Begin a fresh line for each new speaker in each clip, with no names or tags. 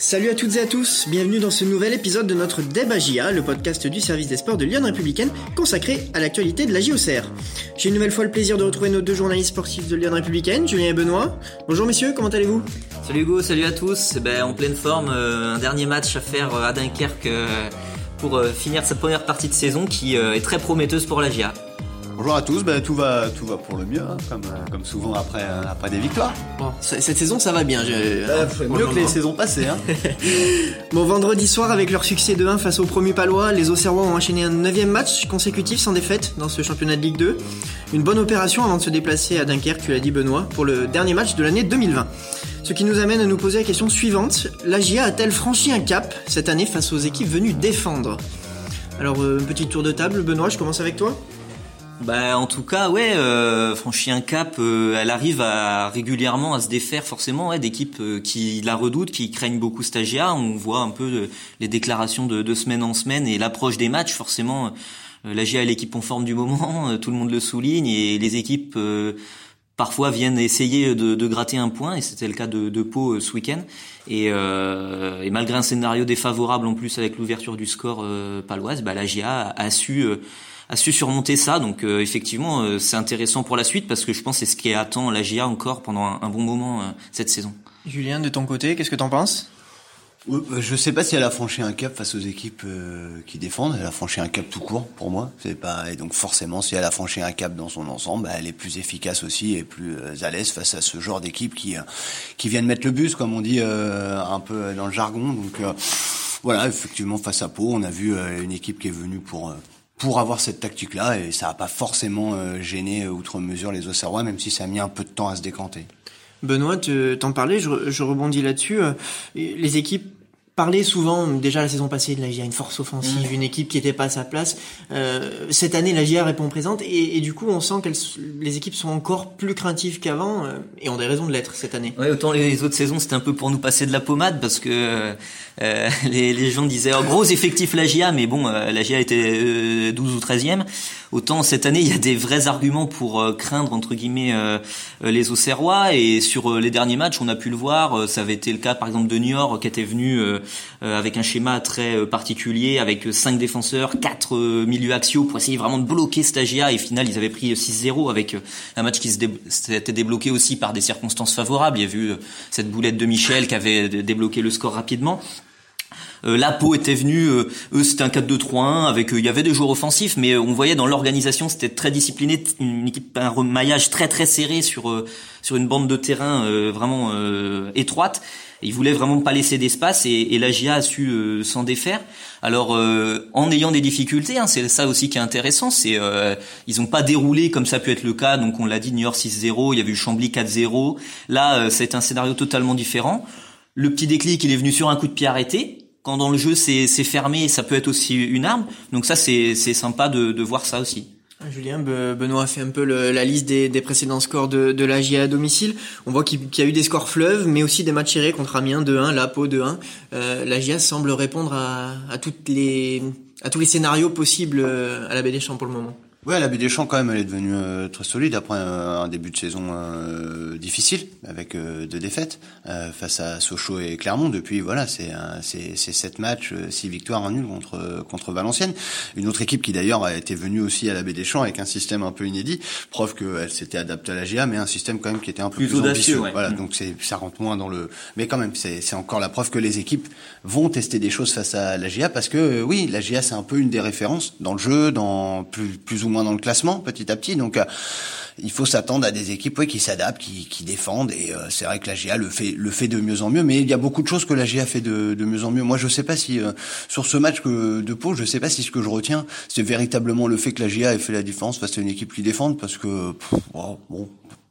Salut à toutes et à tous, bienvenue dans ce nouvel épisode de notre Débat JA, le podcast du service des sports de Lyon Républicaine consacré à l'actualité de la JOCR. J'ai une nouvelle fois le plaisir de retrouver nos deux journalistes sportifs de Lyon Républicaine, Julien et Benoît. Bonjour messieurs, comment allez-vous?
Salut Hugo, salut à tous. Eh ben, en pleine forme, euh, un dernier match à faire euh, à Dunkerque euh, pour finir cette première partie de saison qui est très prometteuse pour la GIA.
Bonjour à tous, ben, tout, va, tout va pour le mieux, hein, comme, euh, comme souvent après, euh, après des victoires.
Bon, cette saison ça va bien.
Euh, mieux que les saisons passées. Hein.
bon, vendredi soir, avec leur succès de 1 face au premier palois, les Auxerrois ont enchaîné un neuvième match consécutif sans défaite dans ce championnat de Ligue 2. Une bonne opération avant de se déplacer à Dunkerque, tu l'as dit Benoît, pour le dernier match de l'année 2020. Ce qui nous amène à nous poser la question suivante. La GIA a-t-elle franchi un cap cette année face aux équipes venues défendre? Alors, un petit tour de table, Benoît, je commence avec toi
bah en tout cas ouais euh, franchit un cap euh, elle arrive à régulièrement à se défaire forcément ouais, d'équipes euh, qui la redoutent qui craignent beaucoup Stagia. On voit un peu euh, les déclarations de, de, semaine en semaine et l'approche des matchs. Forcément la GA est l'équipe en forme du moment tout le monde le souligne et les équipes parfois viennent essayer de, de, gratter un point et c'était le cas de, de Pau ce week-end. Et, et, malgré un scénario défavorable en plus avec l'ouverture du score paloise bah, la GA a, a su a su surmonter ça. Donc euh, effectivement, euh, c'est intéressant pour la suite parce que je pense que c'est ce qui attend la GIA encore pendant un, bon moment euh, cette saison.
Julien, de ton côté, qu'est-ce que t'en penses?
Je sais pas si elle a franchi un cap face aux équipes qui défendent. Elle a franchi un cap tout court pour moi. C'est pas et donc forcément si elle a franchi un cap dans son ensemble, bah, elle est plus efficace aussi et plus à l'aise face à ce genre d'équipe qui qui viennent mettre le bus comme on dit un peu dans le jargon. Donc voilà, effectivement face à Pau, on a vu une équipe qui est venue pour pour avoir cette tactique-là, et ça n'a pas forcément euh, gêné euh, outre mesure les Auxerrois, même si ça a mis un peu de temps à se décanter.
Benoît, t'en parlais, je, je rebondis là-dessus. Euh, les équipes parlait souvent déjà la saison passée de la GIA, une force offensive, une équipe qui n'était pas à sa place. Euh, cette année, la GIA répond présente et, et du coup, on sent que les équipes sont encore plus craintives qu'avant euh, et ont des raisons de l'être cette année.
Ouais, autant les autres saisons, c'était un peu pour nous passer de la pommade parce que euh, les, les, gens disaient oh, gros effectif la GIA, mais bon, euh, la GIA était 12 ou 13e. Autant cette année, il y a des vrais arguments pour craindre entre guillemets les Auxerrois et sur les derniers matchs, on a pu le voir. ça avait été le cas par exemple de Niort qui était venu euh, avec un schéma très euh, particulier, avec cinq défenseurs, quatre euh, milieux axiaux pour essayer vraiment de bloquer Stagia. Et final, ils avaient pris 6-0 avec un match qui s'était débloqué aussi par des circonstances favorables. Il y a vu cette boulette de Michel qui avait débloqué le score rapidement. La peau était venue, eux c'était un 4-2-3-1 avec il y avait des joueurs offensifs, mais on voyait dans l'organisation c'était très discipliné, une équipe un remaillage très très serré sur sur une bande de terrain vraiment étroite. Il voulait vraiment pas laisser d'espace et, et la a su euh, s'en défaire. Alors euh, en ayant des difficultés, hein, c'est ça aussi qui est intéressant, c'est euh, ils ont pas déroulé comme ça peut être le cas. Donc on l'a dit New York 6-0, il y avait eu Chambly 4-0. Là c'est un scénario totalement différent. Le petit déclic, il est venu sur un coup de pied arrêté. Quand dans le jeu c'est fermé, ça peut être aussi une arme. Donc ça c'est sympa de, de voir ça aussi.
Julien, Benoît a fait un peu la liste des, précédents scores de, de la GIA à domicile. On voit qu'il y a eu des scores fleuves, mais aussi des matchs serrés contre Amiens 2-1, Lapo 2-1. Euh, la GIA semble répondre à, à, toutes les, à tous les scénarios possibles euh, à la Baie des Champs pour le moment.
Ouais, la Baie Champs quand même, elle est devenue euh, très solide après un, début de saison euh, difficile avec euh, deux défaites face à Sochaux et Clermont. Depuis, voilà, c'est c'est sept matchs, six victoires, un nul contre contre Valenciennes. Une autre équipe qui d'ailleurs a été venue aussi à la Baie des Champs avec un système un peu inédit, preuve qu'elle s'était adaptée à la GA, mais un système quand même qui était un peu plus, audacieux. Voilà, mm. donc c'est ça rentre moins dans le. Mais quand même, c'est c'est encore la preuve que les équipes vont tester des choses face à la GA parce que oui, la GA c'est un peu une des références dans le jeu, dans plus plus ou moins dans le classement petit à petit. Donc euh, il faut s'attendre à des équipes qui s'adaptent, qui, qui, défendent. Et euh, c'est vrai que la GA le fait, de mieux en mieux. Mais il y a beaucoup de choses que la GA fait de, mieux en mieux. Moi, je sais pas si euh, sur ce match de Pau, je sais pas si ce que je retiens, c'est véritablement le fait que la GA ait fait la différence face à une équipe qui défend, parce que bon,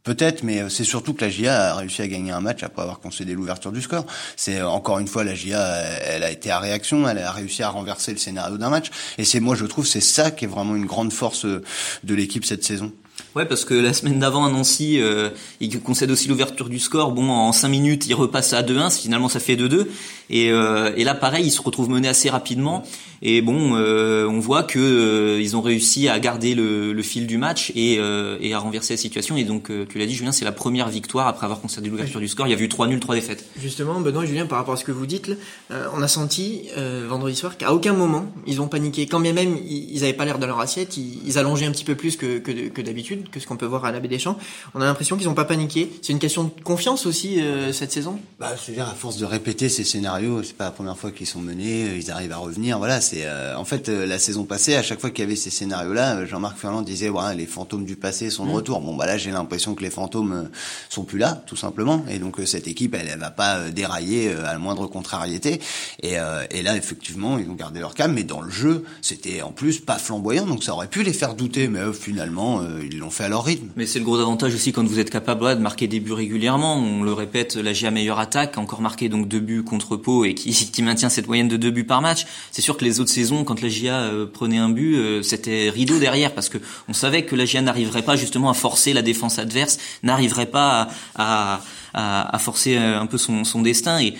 Peut-être, mais c'est surtout que la GIA a réussi à gagner un match après avoir concédé l'ouverture du score. C'est encore une fois la GIA, elle a été à réaction, elle a réussi à renverser le scénario d'un match. Et c'est moi, je trouve, c'est ça qui est vraiment une grande force de l'équipe cette saison.
Ouais, parce que la semaine d'avant à Nancy, euh, il concède aussi l'ouverture du score. Bon, en 5 minutes, il repasse à 2-1. Finalement, ça fait 2-2. Et, euh, et là, pareil, il se retrouve mené assez rapidement. Et bon, euh, on voit que euh, ils ont réussi à garder le, le fil du match et, euh, et, à renverser la situation. Et donc, tu l'as dit, Julien, c'est la première victoire après avoir concédé l'ouverture du score. Il y a eu 3 nuls, 3 défaites.
Justement, Benoît et Julien, par rapport à ce que vous dites, on a senti vendredi soir qu'à aucun moment ils ont paniqué. Quand bien même ils n'avaient pas l'air dans leur assiette, ils, ils, allongeaient un petit peu plus que, que, que d'habitude, que ce qu'on peut voir à la Baie des Champs. On a l'impression qu'ils n'ont pas paniqué. C'est une question de confiance aussi cette saison?
Bah, je veux dire, à force de répéter ces scénarios, c'est pas la première fois qu'ils sont menés, ils arrivent à revenir. Voilà, c'est en fait euh, la saison passée, à chaque fois qu'il y avait ces scénarios-là, euh, Jean-Marc Ferland disait ouais, les fantômes du passé sont de mm. retour. Bon bah là, j'ai l'impression que les fantômes euh, sont plus là, tout simplement. Et donc cette équipe, elle, elle va pas dérailler à la moindre contrariété. Et, et là, effectivement, ils ont gardé leur calme, mais dans le jeu, c'était en plus pas flamboyant, donc ça aurait pu les faire douter. Mais finalement, ils l'ont fait à leur rythme.
Mais c'est le gros avantage aussi quand vous êtes capable de marquer des buts régulièrement. On le répète, la GIA meilleure attaque, encore marqué donc deux buts contre Pau et qui, qui maintient cette moyenne de deux buts par match. C'est sûr que les autres saisons, quand la GIA euh, prenait un but, euh, c'était rideau derrière parce que on savait que la GIA n'arriverait pas justement à forcer la défense adverse, n'arriverait pas à, à, à, forcer euh, un peu son, son destin. Et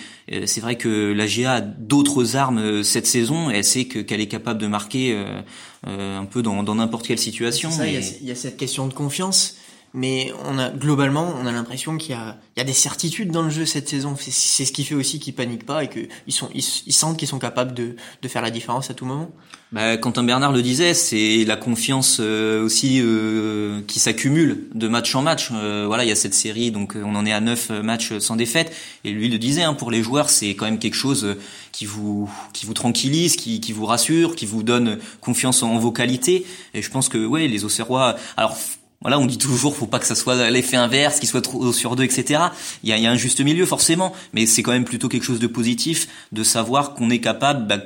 c'est vrai que la GIA a d'autres armes cette saison. Et elle sait qu'elle est capable de marquer un peu dans n'importe quelle situation.
Y il y a cette question de confiance mais on a globalement on a l'impression qu'il y a, il y a des certitudes dans le jeu cette saison. C'est ce qui fait aussi qu'ils paniquent pas et qu'ils sont ils, sentent qu'ils sont capables de, de faire la différence à tout moment.
Bah, Quentin Bernard le disait, c'est la confiance euh, aussi euh, qui s'accumule de match en match. Euh, voilà, il y a cette série, donc on en est à neuf matchs sans défaite. Et lui le disait, hein, pour les joueurs, c'est quand même quelque chose qui vous qui vous tranquillise, qui, vous rassure, qui vous donne confiance en vos qualités. Et je pense que ouais, les Auxerrois. Alors voilà, on dit toujours, faut pas que ça soit l'effet inverse, qu'il soit trop sur deux, etc. Il y a, y a un juste milieu forcément, mais c'est quand même plutôt quelque chose de positif de savoir qu'on est capable, bah,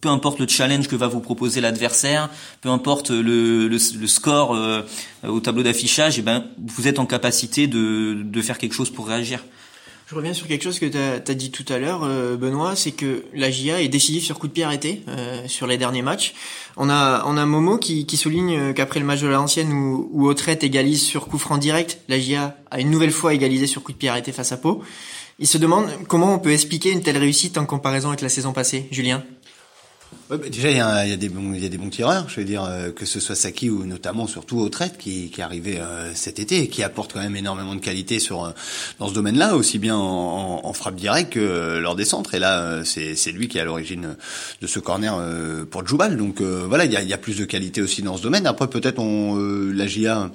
peu importe le challenge que va vous proposer l'adversaire, peu importe le, le, score euh, au tableau d'affichage, et eh ben vous êtes en capacité de, de faire quelque chose pour réagir.
Je reviens sur quelque chose que tu as, dit tout à l'heure, euh, Benoît, c'est que la GIA est décisive sur coup de pied arrêté euh, sur les derniers matchs. On a, on a Momo qui, qui souligne qu'après le match de l'ancienne où, où Autrette égalise sur coup franc direct, la GIA a une nouvelle fois égalisé sur coup de pied arrêté face à Pau. Il se demande comment on peut expliquer une telle réussite en comparaison avec la saison passée. Julien
bah, déjà, il y, a, y a, des bons, il y a des bons tireurs. Je veux dire euh, que ce soit Saki ou notamment surtout Autrette qui, qui est arrivé euh, cet été et qui apporte quand même énormément de qualité sur euh, dans ce domaine-là, aussi bien en, en, frappe directe que lors des centres. Et là, c'est, c'est lui qui est à l'origine de ce corner pour Djoubal. Donc voilà, il y a, y a, plus de qualité aussi dans ce domaine. Après, peut-être on la GIA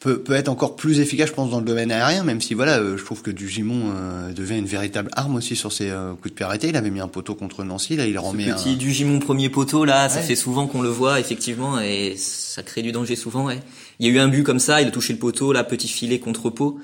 peut, peut être encore plus efficace, je pense, dans le domaine aérien, même si voilà, euh, je trouve que Dugimon euh, devient une véritable arme aussi sur ses euh, coups de pied arrêtés. Il avait mis un poteau contre Nancy, là il remet
Ce petit Dugimon premier poteau, là, ça fait souvent qu'on le voit effectivement et ça crée du danger souvent. Ouais. Il y a eu un but comme ça, il a touché le poteau, là petit filet contre pot.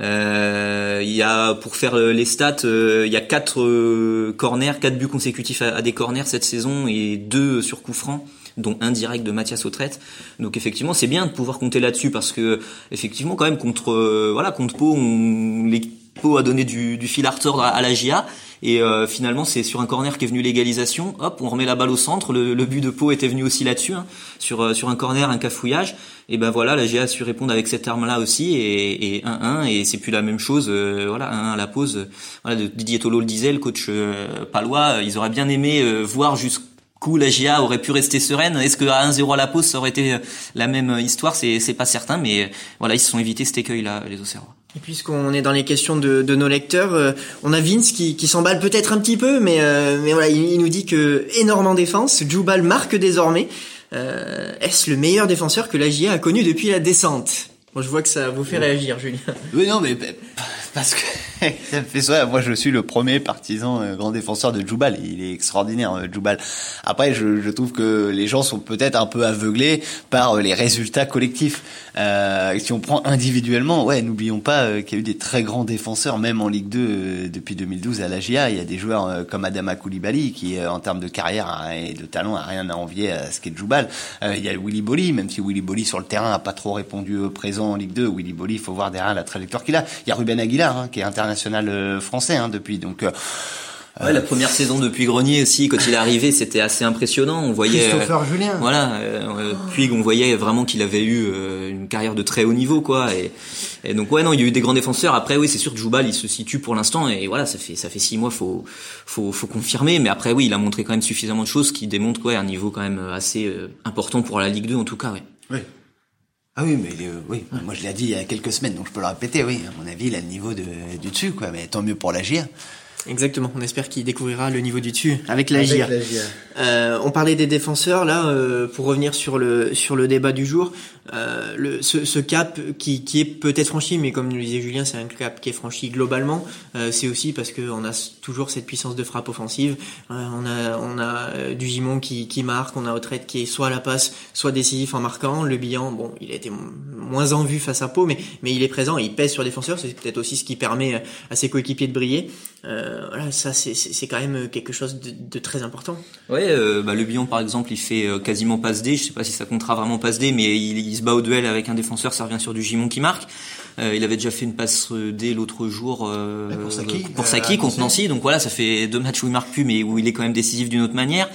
Euh, il y a pour faire les stats, il y a quatre corners, quatre buts consécutifs à, à, des corners cette saison et deux sur coup franc dont un direct de Mathias Autrette. Donc effectivement, c'est bien de pouvoir compter là-dessus parce que effectivement, quand même contre euh, voilà contre Pau, on, les Pau a donné du, du fil à retordre à, la GIA. Et euh, finalement, c'est sur un corner qu'est venue l'égalisation. Hop, on remet la balle au centre. Le, but de Pau était venu aussi là-dessus, hein, sur euh, sur un corner, un cafouillage. Et ben voilà, la GIA a su répondre avec cette arme-là aussi, et, et 1-1. Et c'est plus la même chose. voilà, 1 à la pause. Voilà, Didier Tolo le disait, le coach palois, ils auraient bien aimé voir jusqu'au la GIA aurait pu rester sereine. Est-ce que à 1-0 à la pause, ça aurait été euh, la même euh, histoire? C'est pas certain, mais euh, voilà, ils se sont évités cet écueil-là, les Auxerrois.
Et puisqu'on est dans les questions de, de nos lecteurs, on a Vince qui, qui s'emballe peut-être un petit peu, mais, mais voilà, il, nous dit que énorme en défense, Djoubal marque désormais. Est-ce le meilleur défenseur que la GIA a connu depuis la descente? Bon, je vois que ça vous fait réagir, Julien.
Oui, non, mais parce que ça me fait ça. Moi, je suis le premier partisan euh, grand défenseur de Djoubal. Il est extraordinaire, euh, Djoubal. Après, je, je, trouve que les gens sont peut-être un peu aveuglés par euh, les résultats collectifs. Si on prend individuellement, ouais, n'oublions pas qu'il y a eu des très grands défenseurs, même en Ligue 2 depuis 2012 à la GIA. Il y a des joueurs comme Adama Koulibaly qui, en termes de carrière et de talent, a rien à envier à ce qu'est Djoubal. il y a Willy Bolly, même si Willy Bolly sur le terrain a pas trop répondu présent en Ligue 2. Willy Bolly, il faut voir derrière la trajectoire qu'il a. Il y a Ruben Aguilar Hein, qui est international euh, français hein, depuis. Donc euh,
Ouais, la première saison depuis Grenier aussi, quand il est arrivé, c'était assez impressionnant. On voyait.
Christopher Julien.
Voilà, euh, Puig, on voyait vraiment qu'il avait eu une carrière de très haut niveau, quoi. Et, et, donc ouais, non, il y a eu des grands défenseurs. Après, oui, c'est sûr que Joubal, il se situe pour l'instant, et voilà, ça fait ça fait six mois, faut faut faut confirmer. Mais après, oui, il a montré quand même suffisamment de choses qui démontrent quoi, un niveau quand même assez important pour la Ligue 2 en tout cas, ouais.
Oui. Ah oui, mais euh, oui, moi je l'ai dit il y a quelques semaines, donc je peux le répéter, oui, à mon avis, il a le niveau de, du dessus, quoi, mais tant mieux pour la GIA.
Exactement, on espère qu'il découvrira le niveau du dessus avec la GIA. Euh, on parlait des défenseurs, là, euh, pour revenir sur le, sur le débat du jour, euh, le, ce, ce, cap qui, qui est peut-être franchi, mais comme le disait Julien, c'est un cap qui est franchi globalement. Euh, c'est aussi parce qu'on a toujours cette puissance de frappe offensive. Euh, on a, on a euh, du Gimon qui, qui marque, on a Autrette qui est soit à la passe, soit décisif en marquant. Le bilan, bon, il a été moins en vue face à Pau, mais, mais il est présent, il pèse sur les défenseurs. C'est peut-être aussi ce qui permet à ses coéquipiers de briller. voilà, ça c'est quand même quelque chose de, de très important.
Ouais, bah, le bilan par exemple, il fait quasiment passe D. Je sais pas si ça comptera vraiment passe D, mais il, il se bat au duel avec un défenseur, ça revient sur du Gimon qui marque. Euh, il avait déjà fait une passe D l'autre jour euh,
pour Saki,
pour Saki contre Nancy. Donc voilà, ça fait deux matchs où il marque plus, mais où il est quand même décisif d'une autre manière.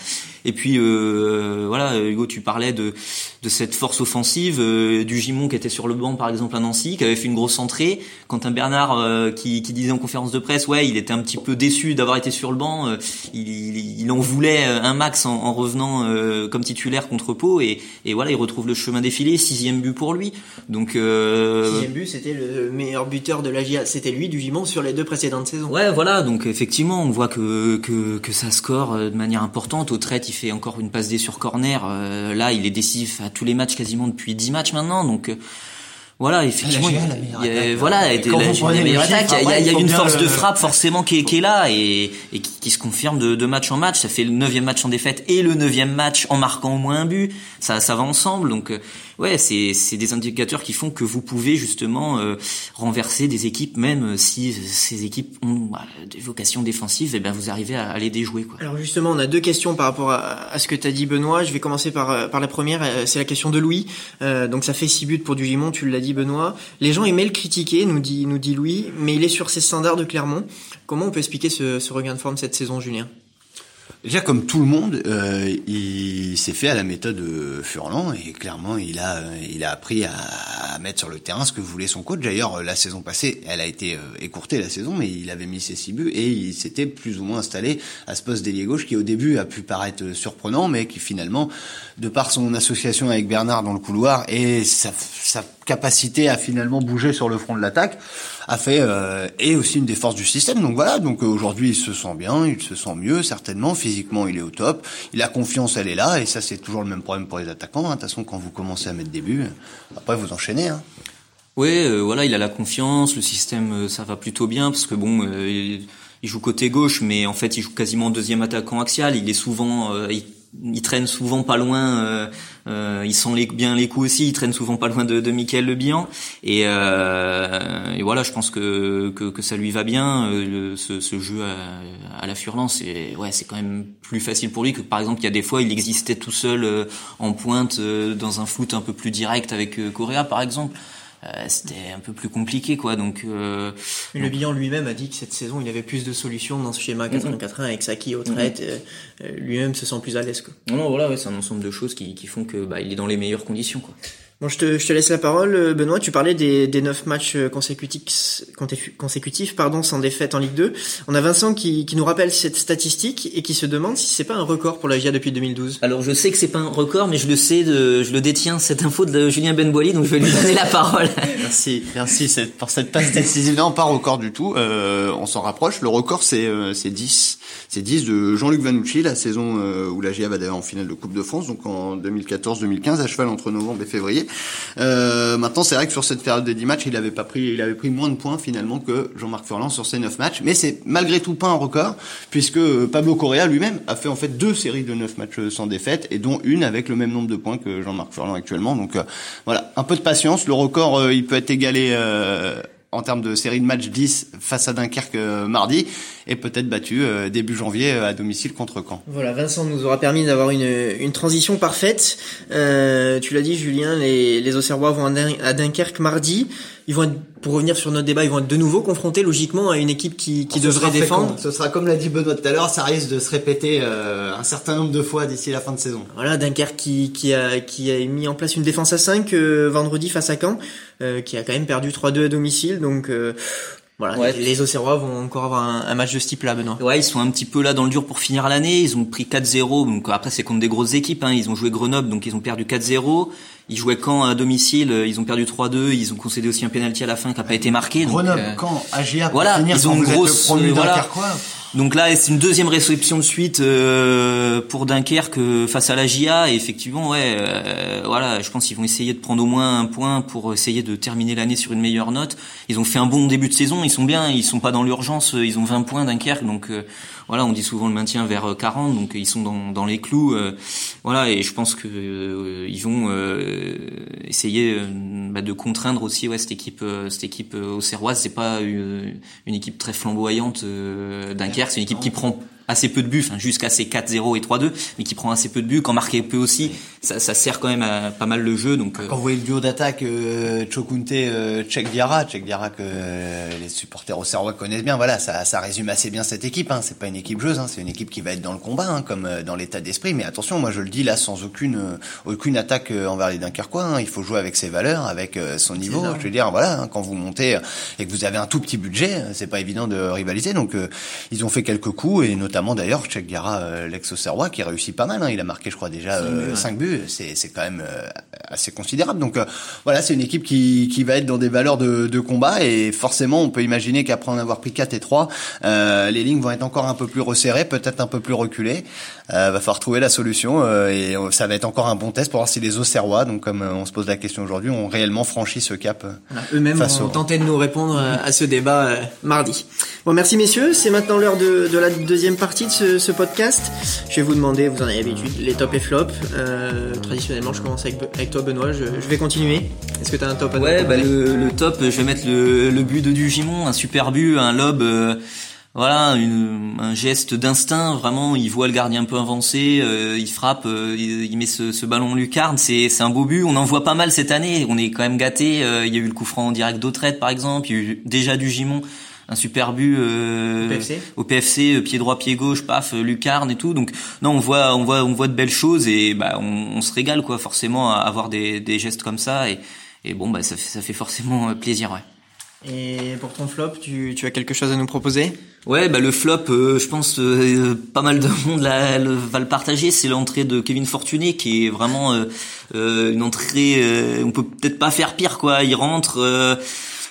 Et puis euh, voilà, Hugo, tu parlais de, de cette force offensive euh, du Gimon qui était sur le banc par exemple à Nancy, qui avait fait une grosse entrée. Quentin Bernard euh, qui, qui, disait en conférence de presse, ouais, il était un petit peu déçu d'avoir été sur le banc. Euh, il, il, en voulait un max en, en revenant comme titulaire contre Pau et, et, voilà, il retrouve le chemin défilé, sixième but pour lui. Donc
sixième but, c'était le meilleur buteur de la GIA, c'était lui du Gimon sur les deux précédentes saisons.
Ouais, voilà, donc effectivement, on voit que que, que ça score de manière importante. Au trait, il fait encore une passe D sur corner. là, il est décisif à tous les matchs quasiment depuis 10 matchs maintenant. Donc euh, voilà, effectivement, il voilà, il y a, une force de frappe forcément qui est, qui est là et, et qui, qui, se confirme de, de, match en match. Ça fait le neuvième match en défaite et le neuvième match en marquant au moins un but. Ça, ça va ensemble. Donc euh, ouais, c'est c'est des indicateurs qui font que vous pouvez justement euh, renverser des équipes, même si ces équipes ont bah, des vocations défensives, et eh bien vous arrivez à, à, les déjouer. Quoi.
Alors justement, on a deux questions par rapport à, à ce que tu as dit, Benoît. Je vais commencer par par la première. C'est la question de Louis. Euh, donc ça fait six buts pour du Gimon, tu l'as dit Benoît. Les gens aimaient le critiquer, nous dit, nous dit Louis, mais il est sur ses standards de Clermont. Comment on peut expliquer ce, ce regain de forme cette saison, Julien?
Déjà, comme tout le monde, euh, il s'est fait à la méthode Furlan et clairement, il a, il a appris à, à, mettre sur le terrain ce que voulait son coach. D'ailleurs, la saison passée, elle a été euh, écourtée la saison, mais il avait mis ses six buts et il s'était plus ou moins installé à ce poste d'ailier gauche qui au début a pu paraître surprenant, mais qui finalement, de par son association avec Bernard dans le couloir et sa, sa capacité à finalement bouger sur le front de l'attaque a fait euh, et aussi une des forces du système. Donc voilà, donc aujourd'hui il se sent bien, il se sent mieux certainement, physiquement il est au top, il a confiance, elle est là et ça c'est toujours le même problème pour les attaquants. Hein. De toute façon quand vous commencez à mettre des buts, après vous enchaînez. Hein.
Oui, euh, voilà, il a la confiance, le système euh, ça va plutôt bien parce que bon. Euh, il joue côté gauche, mais en fait, il joue quasiment deuxième attaquant axial. Il est souvent, euh, il, il, traîne souvent pas loin. Euh, euh, il sent les, bien les coups aussi. Il traîne souvent pas loin de, de Michael Le Bihan. Et, euh, et, voilà, je pense que, que, que ça lui va bien. Le, ce, ce, jeu à, à la Furlan, c'est ouais, c'est quand même plus facile pour lui que par exemple, il y a des fois, il existait tout seul en pointe dans un foot un peu plus direct avec Correa, par exemple. Euh, c'était un peu plus compliqué quoi donc euh,
le donc... bilan lui-même a dit que cette saison il avait plus de solutions dans ce schéma 4 1 avec Saki au traite mm -hmm. lui-même se sent plus à l'aise quoi.
Non, non voilà ouais, c'est un ensemble de choses qui, qui font que bah, il est dans les meilleures conditions quoi
Bon, je te, je te laisse la parole, Benoît. Tu parlais des, des 9 matchs consécutifs, consécutifs pardon, sans défaite en Ligue 2. On a Vincent qui, qui nous rappelle cette statistique et qui se demande si c'est pas un record pour la GIA depuis 2012.
Alors, je sais que c'est pas un record, mais je le sais, de, je le détiens, cette info de Julien Benboili, donc je vais lui donner la parole.
merci, merci pour cette passe décisive. Non, pas record du tout. Euh, on s'en rapproche. Le record, c'est euh, 10. C'est 10 de Jean-Luc Vanucci, la saison euh, où la GIA va d'ailleurs en finale de Coupe de France, donc en 2014-2015, à cheval entre novembre et février. Euh, maintenant, c'est vrai que sur cette période de 10 matchs, il avait pas pris, il avait pris moins de points finalement que Jean-Marc Furlan sur ces 9 matchs. Mais c'est malgré tout pas un record, puisque Pablo Correa lui-même a fait en fait deux séries de 9 matchs sans défaite, et dont une avec le même nombre de points que Jean-Marc Furlan actuellement. Donc euh, voilà, un peu de patience. Le record, euh, il peut être égalé euh, en termes de série de matchs 10 face à Dunkerque euh, mardi et peut-être battu euh, début janvier euh, à domicile contre Caen.
Voilà, Vincent nous aura permis d'avoir une, une transition parfaite. Tu l'as dit Julien, les, les Auxerrois vont à Dunkerque mardi. Ils vont être, pour revenir sur notre débat, ils vont être de nouveau confrontés logiquement à une équipe qui, qui devrait défendre.
Ce sera comme l'a dit Benoît tout à l'heure, ça risque de se répéter euh, un certain nombre de fois d'ici la fin de saison.
Voilà, Dunkerque qui, qui, a, qui a mis en place une défense à 5 vendredi face à Caen, qui a quand même perdu 3-2 à domicile. Donc voilà, les, Auxerrois vont encore avoir un, match de ce type-là, Benoît.
Ouais, ils sont un petit peu là dans le dur pour finir l'année. Ils ont pris 4-0. Donc après, c'est contre des grosses équipes. Hein. Ils ont joué Grenoble, donc ils ont perdu 4-0. Ils jouaient Caen à domicile. Ils ont perdu 3-2. Ils ont concédé aussi un penalty à la fin qui n'a pas été marqué.
Grenoble, donc, Caen, AGA.
Voilà, ils ont une grosse. Voilà. Donc là, c'est une deuxième réception de suite euh, pour Dunkerque euh, face à la GIA. Et effectivement, ouais, euh, voilà, je pense qu'ils vont essayer de prendre au moins un point pour essayer de terminer l'année sur une meilleure note. Ils ont fait un bon début de saison, ils sont bien, ils sont pas dans l'urgence, ils ont 20 points Dunkerque, donc voilà, on dit souvent le maintien vers 40, donc ils sont dans, dans les clous. voilà, et je pense que ils vont essayer bah, de contraindre aussi ouais, cette équipe, cette équipe au Serroise. C'est pas une, une, équipe très flamboyante Dunkerque c'est une équipe qui prend assez peu de buts, jusqu'à ces 4-0 et 3-2, mais qui prend assez peu de buts, quand marquer peu aussi, ça, ça sert quand même à pas mal le jeu. Donc
euh. quand vous voyez le duo d'attaque euh, Chokunte euh, Diarra, Diarra que euh, les supporters au Serrois connaissent bien, voilà, ça, ça résume assez bien cette équipe. Hein. C'est pas une équipe joueuse, hein. c'est une équipe qui va être dans le combat, hein, comme dans l'état d'esprit. Mais attention, moi je le dis là sans aucune aucune attaque envers les Dunkerquois. Hein. Il faut jouer avec ses valeurs, avec son niveau. Je veux dire, voilà, hein, quand vous montez et que vous avez un tout petit budget, c'est pas évident de rivaliser. Donc ils ont fait quelques coups et notamment d'ailleurs Cheikh Gara, euh, l'ex-Auxerrois, qui réussit pas mal. Hein. Il a marqué, je crois, déjà 5 buts. Euh, c'est, c'est quand même euh, assez considérable. Donc voilà, c'est une équipe qui, qui va être dans des valeurs de, de combat et forcément, on peut imaginer qu'après en avoir pris 4 et 3, les lignes vont être encore un peu plus resserrées, peut-être un peu plus reculées. va falloir trouver la solution et ça va être encore un bon test pour voir si les Auxerrois, donc comme on se pose la question aujourd'hui, ont réellement franchi ce cap.
Eux-mêmes ont tenté de nous répondre à ce débat mardi. Bon, merci messieurs. C'est maintenant l'heure de, de la deuxième partie de ce, podcast. Je vais vous demander, vous en avez l'habitude, les top et flops. Euh, traditionnellement, je commence avec, toi, Benoît. Je, vais continuer. Est-ce que tu as un top à
Ouais, bah le, top, je vais mettre le, but de Dugimon, un super but, un lob. Euh, voilà, un geste d'instinct. Vraiment, il voit le gardien un peu avancé, euh, il frappe, il, met ce, ballon lucarne. C'est un beau but. On en voit pas mal cette année. On est quand même gâté. il y a eu le coup franc en direct d'Autrette, par exemple. Il y a eu déjà du Gimon un super but euh, au PFC, euh, pied droit, pied gauche, paf, euh, lucarne et tout. Donc non, on voit, on voit, on voit de belles choses et bah on, on se régale quoi, forcément à avoir des, des gestes comme ça et, et bon bah ça fait, ça fait forcément plaisir, ouais.
Et pour ton flop, tu, tu as quelque chose à nous proposer?
Ouais, bah le flop, je pense pas mal de monde là, le, va le partager. C'est l'entrée de Kevin Fortuné, qui est vraiment une entrée. on peut peut-être pas faire pire, quoi. Il rentre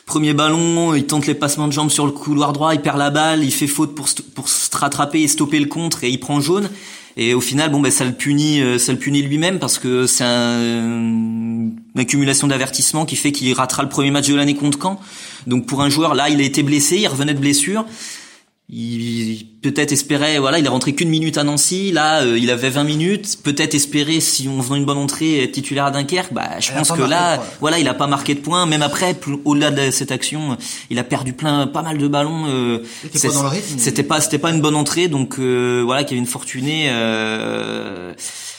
Premier ballon, il tente les passements de jambes sur le couloir droit, il perd la balle, il fait faute pour, pour se rattraper et stopper le contre et il prend jaune. Et au final, bon, ben, ça le punit, euh, ça le punit lui-même parce que c'est une accumulation d'avertissements qui fait qu'il ratera le premier match de l'année contre Caen. Donc pour un joueur, là, il a été blessé, il revenait de blessure il peut-être espérait voilà il est rentré qu'une minute à Nancy là euh, il avait 20 minutes. Peut-être espérer si on faisait une bonne entrée être titulaire à Dunkerque. Bah je pense que là voilà il a pas marqué de points. Même après au-delà de cette action il a perdu plein pas mal de ballons euh, c'était pas c'était pas une bonne entrée. Donc euh, voilà Kevin Fortuné euh,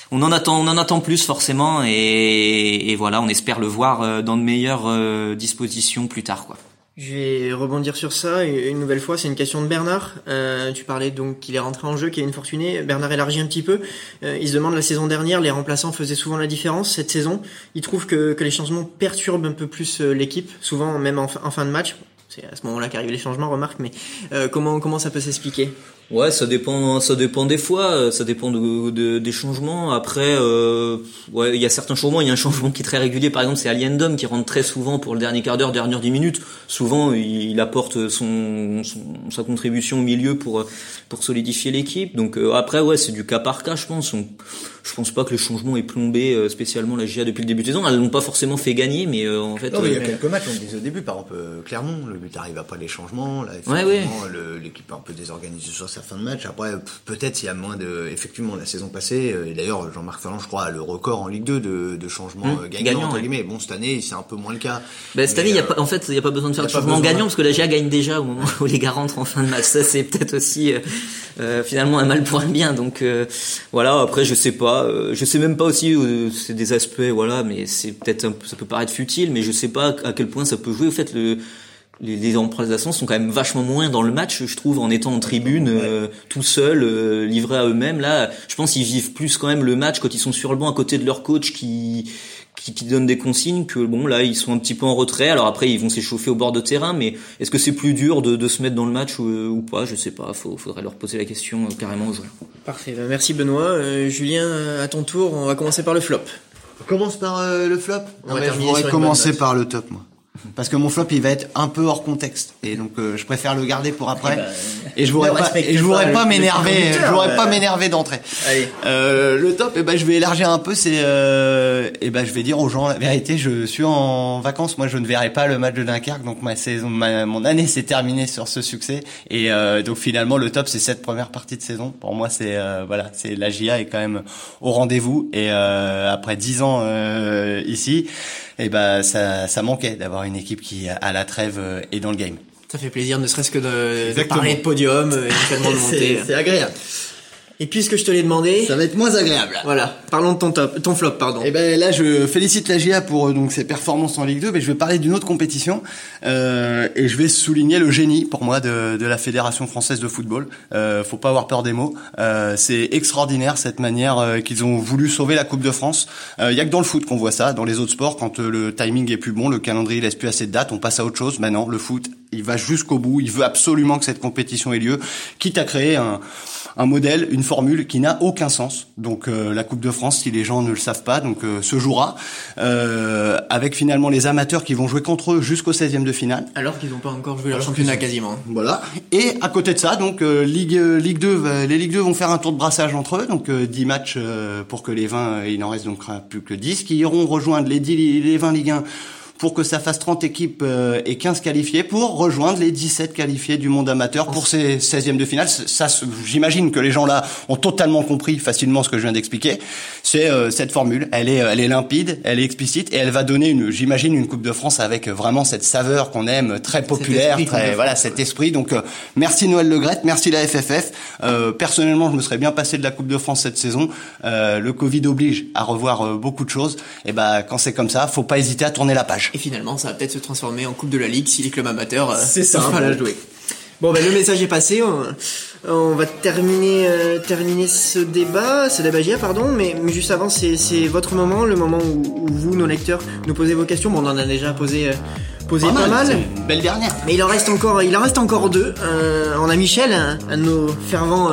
on en attend on en attend plus forcément. Et, et voilà on espère le voir dans de meilleures dispositions plus tard quoi
je vais rebondir sur ça une nouvelle fois. C'est une question de Bernard. Euh, tu parlais donc qu'il est rentré en jeu, qu'il est une fortunée. Bernard élargit un petit peu. Euh, il se demande la saison dernière, les remplaçants faisaient souvent la différence. Cette saison, il trouve que, que les changements perturbent un peu plus euh, l'équipe, souvent même en, fin de match. C'est à ce moment-là qu'arrivent les changements, remarque. Mais comment comment ça peut s'expliquer?
Ouais, ça dépend, ça dépend des fois, euh, ça dépend de, de des changements. Après, euh, ouais, il y a certains changements. Il y a un changement qui est très régulier, par exemple, c'est Aliendom qui rentre très souvent pour le dernier quart d'heure, dernière dix minutes. Souvent, il, apporte son, sa contribution au milieu pour pour solidifier l'équipe. Donc euh, après, ouais, c'est du cas par cas, je pense. On, je pense pas que le changement ait plombé euh, spécialement la GIA depuis le début de saison. Elles l'ont pas forcément fait gagner, mais euh, en fait.
Non, mais il y a quelques matchs, on le disait au début, par exemple Clermont, le but arrive après les changements. Là, l'équipe est un peu désorganisée sur sa fin de match. Après, peut-être s'il y a moins de, effectivement, la saison passée, et d'ailleurs Jean-Marc Ferland, je crois, a le record en Ligue 2 de, de changements
Mmh,
gagnants
gagnant,
entre
ouais.
guillemets. Bon, cette année, c'est un peu moins le cas.
Bah, cette
Mais,
année, il y a
euh,
pas, en fait, il n'y a pas besoin de faire de changement gagnant parce que la GA gagne déjà au moment où les gars rentrent en fin de match. Ça, c'est peut-être aussi euh, euh, finalement un mal pour un bien. Donc euh, voilà. Après, je sais pas. euh, je sais même pas aussi. euh, c'est des aspects, voilà. Mais c'est peut-être ça peut paraître futile, mais je sais pas à quel point ça peut jouer. Au fait, le les, les remplaçants sont quand même vachement moins dans le match, je trouve, en étant en tribune, euh, tout seul, euh, livrés à eux-mêmes. Là, je pense qu'ils vivent plus quand même le match quand ils sont sur le banc à côté de leur coach qui qui, qui donne des consignes que bon là ils sont un petit peu en retrait alors après ils vont s'échauffer au bord de terrain mais est-ce que c'est plus dur de, de se mettre dans le match ou, ou pas? Je sais pas faut, faudrait leur poser la question euh, carrément aux joueurs
Parfait, bah, merci Benoît. Euh, Julien, euh, à ton tour, on va commencer par le flop.
On commence par euh, le flop?
On
Non,
va
mais je voudrais commencer par le top, moi. Parce que mon flop, il va être un peu hors contexte, et donc euh, je préfère le garder pour après.
Eh ben,
et je voudrais pas, et je voudrais pas m'énerver, je voudrais pas m'énerver d'entrée. Euh, le top, eh ben je vais élargir un peu. C'est, euh, eh ben je vais dire aux gens la vérité. Je suis en vacances. Moi, je ne verrai pas le match de Dunkerque. Donc ma saison, ma- mon année s'est terminée sur ce succès. Et euh, donc finalement, le top, c'est cette première partie de saison. Pour moi, c'est euh, voilà, c'est la GIA est quand même au rendez-vous. Et euh, après dix ans euh, ici, eh ben ça, ça manquait d'avoir une équipe qui à la trêve euh, est dans le game.
Ça fait plaisir, ne serait-ce que de, de parler de podium, euh, éventuellement de montée.
c'est agréable.
Et puisque je te l'ai demandé,
Ça va être moins agréable.
voilà, parlons de ton top, ton flop, pardon.
Eh ben là, je félicite la GIA pour euh, donc ses performances en Ligue 2, mais je vais parler d'une autre compétition euh, et je vais souligner le génie pour moi de, de la Fédération française de football. Euh, faut pas avoir peur des mots. Euh, c'est extraordinaire cette manière euh, qu'ils ont voulu sauver la Coupe de France. Il y a que dans le foot qu'on voit ça. Dans les autres sports, quand euh, le timing est plus bon, le calendrier laisse plus assez de dates, on passe à autre chose. Maintenant, le foot, il va jusqu'au bout. Il veut absolument que cette compétition ait lieu, quitte à créer un un modèle, une formule qui n'a aucun sens. Donc euh, la Coupe de France, si les gens ne le savent pas, donc euh, se jouera euh, avec finalement les amateurs qui vont jouer contre eux jusqu'au 16e de finale.
Alors qu'ils n'ont pas encore joué leur championnat quasiment.
Voilà. Et à côté de ça, donc euh, Ligue euh, Ligue 2, va- les Ligue 2 vont faire un tour de brassage entre eux, donc euh, 10 matchs euh, pour que les 20, euh, il n'en reste donc plus que 10 qui iront rejoindre les 10 les 20 Ligue 1 pour que ça fasse 30 équipes euh, et 15 qualifiés pour rejoindre les 17 qualifiés du monde amateur pour ces 16e de finale. Ça, j'imagine que les gens là ont totalement compris facilement ce que je viens d'expliquer. C'est euh, cette formule, elle est, elle est limpide, elle est explicite et elle va donner une, j'imagine, une Coupe de France avec vraiment cette saveur qu'on aime, très populaire,
esprit
très voilà, cet esprit. Donc euh, merci Noël Le Graët, merci la FFF. Euh, personnellement, je me serais bien passé de la Coupe de France cette saison. Euh, le Covid oblige à revoir euh, beaucoup de choses. Et ben quand c'est comme ça, faut pas hésiter à tourner la page.
Et finalement, ça va peut-être se transformer en Coupe de la Ligue si les clubs amateurs euh,
C'est ça,
pas la
bon.
jouer. Bon, ben le message est passé. On, on va terminer, euh, terminer ce débat, ce débat GIA, pardon. Mais, mais juste avant, c'est votre moment, le moment où, où vous, nos lecteurs, nous posez vos questions. Bon, on en a déjà posé, euh, posé pas, mal.
c'est une belle dernière.
Mais il en reste encore, il en reste encore deux. Euh, on a Michel, un, un de nos fervents,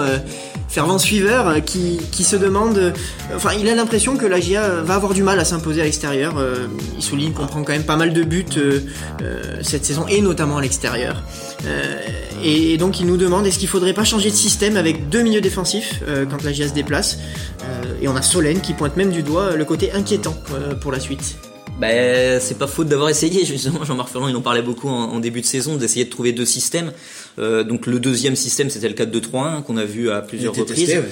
euh, fervents suiveurs, euh, qui, qui se demande. euh, enfin, il a l'impression que la GIA va avoir du mal à s'imposer à l'extérieur. Euh, il souligne qu'on prend quand même pas mal de buts euh, euh, cette saison et notamment à l'extérieur. Euh, et, donc il nous demande est-ce qu'il faudrait pas changer de système avec deux milieux défensifs euh, quand la GIA se déplace? Euh, et on a Solène qui pointe même du doigt le côté inquiétant euh, pour la suite.
Bah, c'est pas faute d'avoir essayé justement. Jean-Marc Ferland, il en parlait beaucoup en, en début de saison, d'essayer de trouver deux systèmes. Euh, donc le deuxième système, c'était le 4-2-3-1 qu'on a vu à plusieurs reprises.
testé, ouais.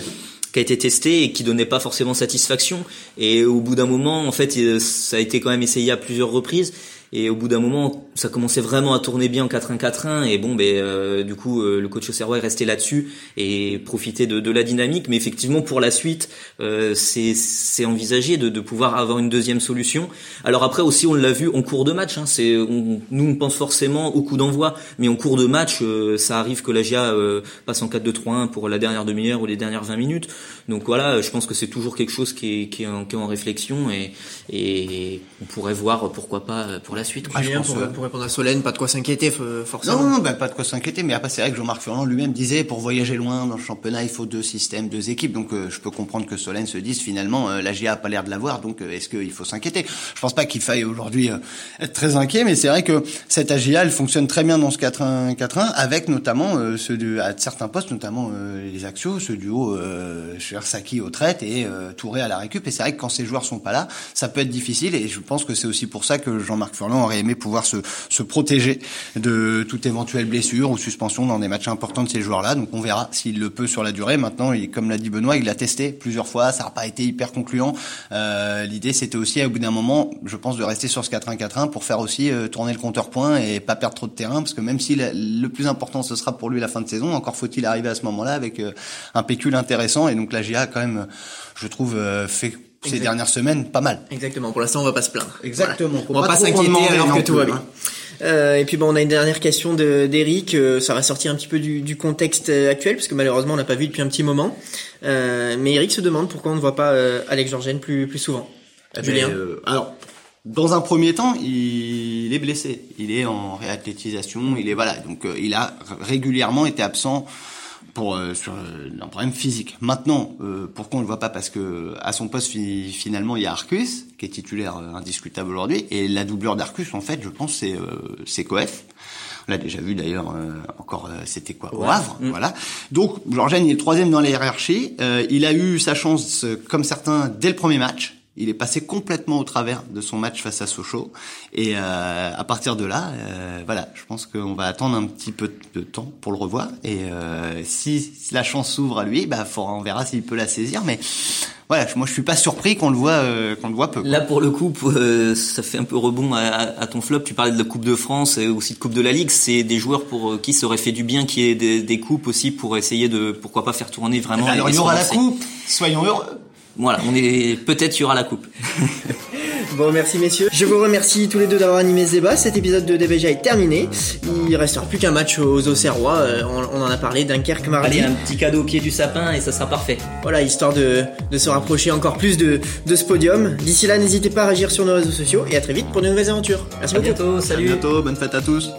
qui a été testé et qui donnait pas forcément satisfaction et au bout d'un moment en fait il- ça a été quand même essayé à plusieurs reprises et au bout d'un moment ça commençait vraiment à tourner bien en 4-1-4-1 et bon ben euh, du coup euh, le coach Auxerrois est resté là-dessus et profiter de, de la dynamique. Mais effectivement pour la suite euh, c'est envisagé de, de pouvoir avoir une deuxième solution. Alors après aussi on l'a vu en cours de match hein, c'est nous on pense forcément au coup d'envoi. Mais en cours de match euh, ça arrive que la GIA euh, passe en 4-2-3-1 pour la dernière demi-heure ou les dernières 20 minutes. Donc voilà je pense que c'est toujours quelque chose qui est, qui est, en, qui est en réflexion et, et on pourrait voir pourquoi pas pour la suite quoi.
Julien,
pense,
pour,
euh,
pour répondre à Solène, pas de quoi s'inquiéter f- forcément.
Non, non, bah, pas de quoi s'inquiéter. Mais après, c'est vrai que Jean-Marc Ferland lui-même disait, pour voyager loin dans le championnat, il faut deux systèmes, deux équipes. Donc, euh, je peux comprendre que Solène se dise finalement, euh, la GIA a pas l'air de l'avoir. Donc, euh, est-ce qu'il faut s'inquiéter? Je pense pas qu'il faille aujourd'hui euh, être très inquiet. Mais c'est vrai que cette AGIA, elle fonctionne très bien dans ce 4-1-4-1, avec notamment euh, ceux de, à certains postes, notamment euh, les axios, ce duo euh, Saki au traite et euh, Touré à la récup. Et c'est vrai que quand ces joueurs sont pas là, ça peut être difficile. Et je pense que c'est aussi pour ça que Jean-Marc Ferland Aurait aimé pouvoir se, se protéger de toute éventuelle blessure ou suspension dans des matchs importants de ces joueurs-là. Donc on verra s'il le peut sur la durée. Maintenant, il, comme l'a dit Benoît, il l'a testé plusieurs fois, ça n'a pas été hyper concluant. Euh, L'idée, c'était aussi, au bout d'un moment, je pense, de rester sur ce 4-1-4-1 pour faire aussi euh, tourner le compteur point et pas perdre trop de terrain, parce que même si le plus important, ce sera pour lui la fin de saison, encore faut-il arriver à ce moment-là avec euh, un pécule intéressant. Et donc la GIA, quand même, je trouve, euh, fait ces dernières semaines pas mal.
Exactement. Pour l'instant, on va pas se plaindre.
Exactement.
On va pas s'inquiéter alors que tout va bien. Euh, et puis bon, on a une dernière question d'Eric. Euh, ça va sortir un petit peu du, du contexte euh, actuel, parce que malheureusement, on l'a pas vu depuis un petit moment. Euh, mais Eric se demande pourquoi on ne voit pas euh, Alex Georgen plus plus souvent.
Eh ben, Julien. alors, dans un premier temps, il est blessé. Il est en réathlétisation. Il est voilà. Donc, il a régulièrement été absent pour euh, sur euh, un problème physique. Maintenant, euh, pourquoi on le voit pas? Parce que à son poste finalement il y a Arcus qui est titulaire euh, indiscutable aujourd'hui et la doubleur d'Arcus en fait, je pense c'est c'est Coef. On l'a déjà vu d'ailleurs encore c'était quoi? Au Havre, mm. voilà. Donc Georges il est le troisième dans la hiérarchie. il a eu sa chance comme certains dès le premier match. Il est passé complètement au travers de son match face à Sochaux. Et euh, à partir de là, euh, voilà, je pense qu'on va attendre un petit peu de temps pour le revoir. Et euh, si la chance s'ouvre à lui, bah, on verra s'il peut la saisir. Mais voilà, moi je suis pas surpris qu'on le voit, euh, qu'on le voit peu.
Là pour le coup, euh, ça fait un peu rebond à, à, ton flop. Tu parlais de la Coupe de France et aussi de Coupe de la Ligue. C'est des joueurs pour euh, qui ça aurait fait du bien qu'il y ait des, des, coupes aussi pour essayer de pourquoi pas faire tourner vraiment.
Alors il y aura la coupe. Soyons heureux.
Voilà, on est peut-être il y aura la coupe.
bon, merci messieurs. Je vous remercie tous les deux d'avoir animé ce débat. Cet épisode de DBJ est terminé. Il restera plus qu'un match aux Auxerrois. Euh, on, en a parlé, Dunkerque mardi.
Allez, un petit cadeau au pied du sapin et ça sera parfait.
Voilà, histoire de, de se rapprocher encore plus de, de ce podium. D'ici là, n'hésitez pas à réagir sur nos réseaux sociaux et à très vite pour de nouvelles aventures. Merci
à bientôt, salut.
À bientôt, bonne fête à tous.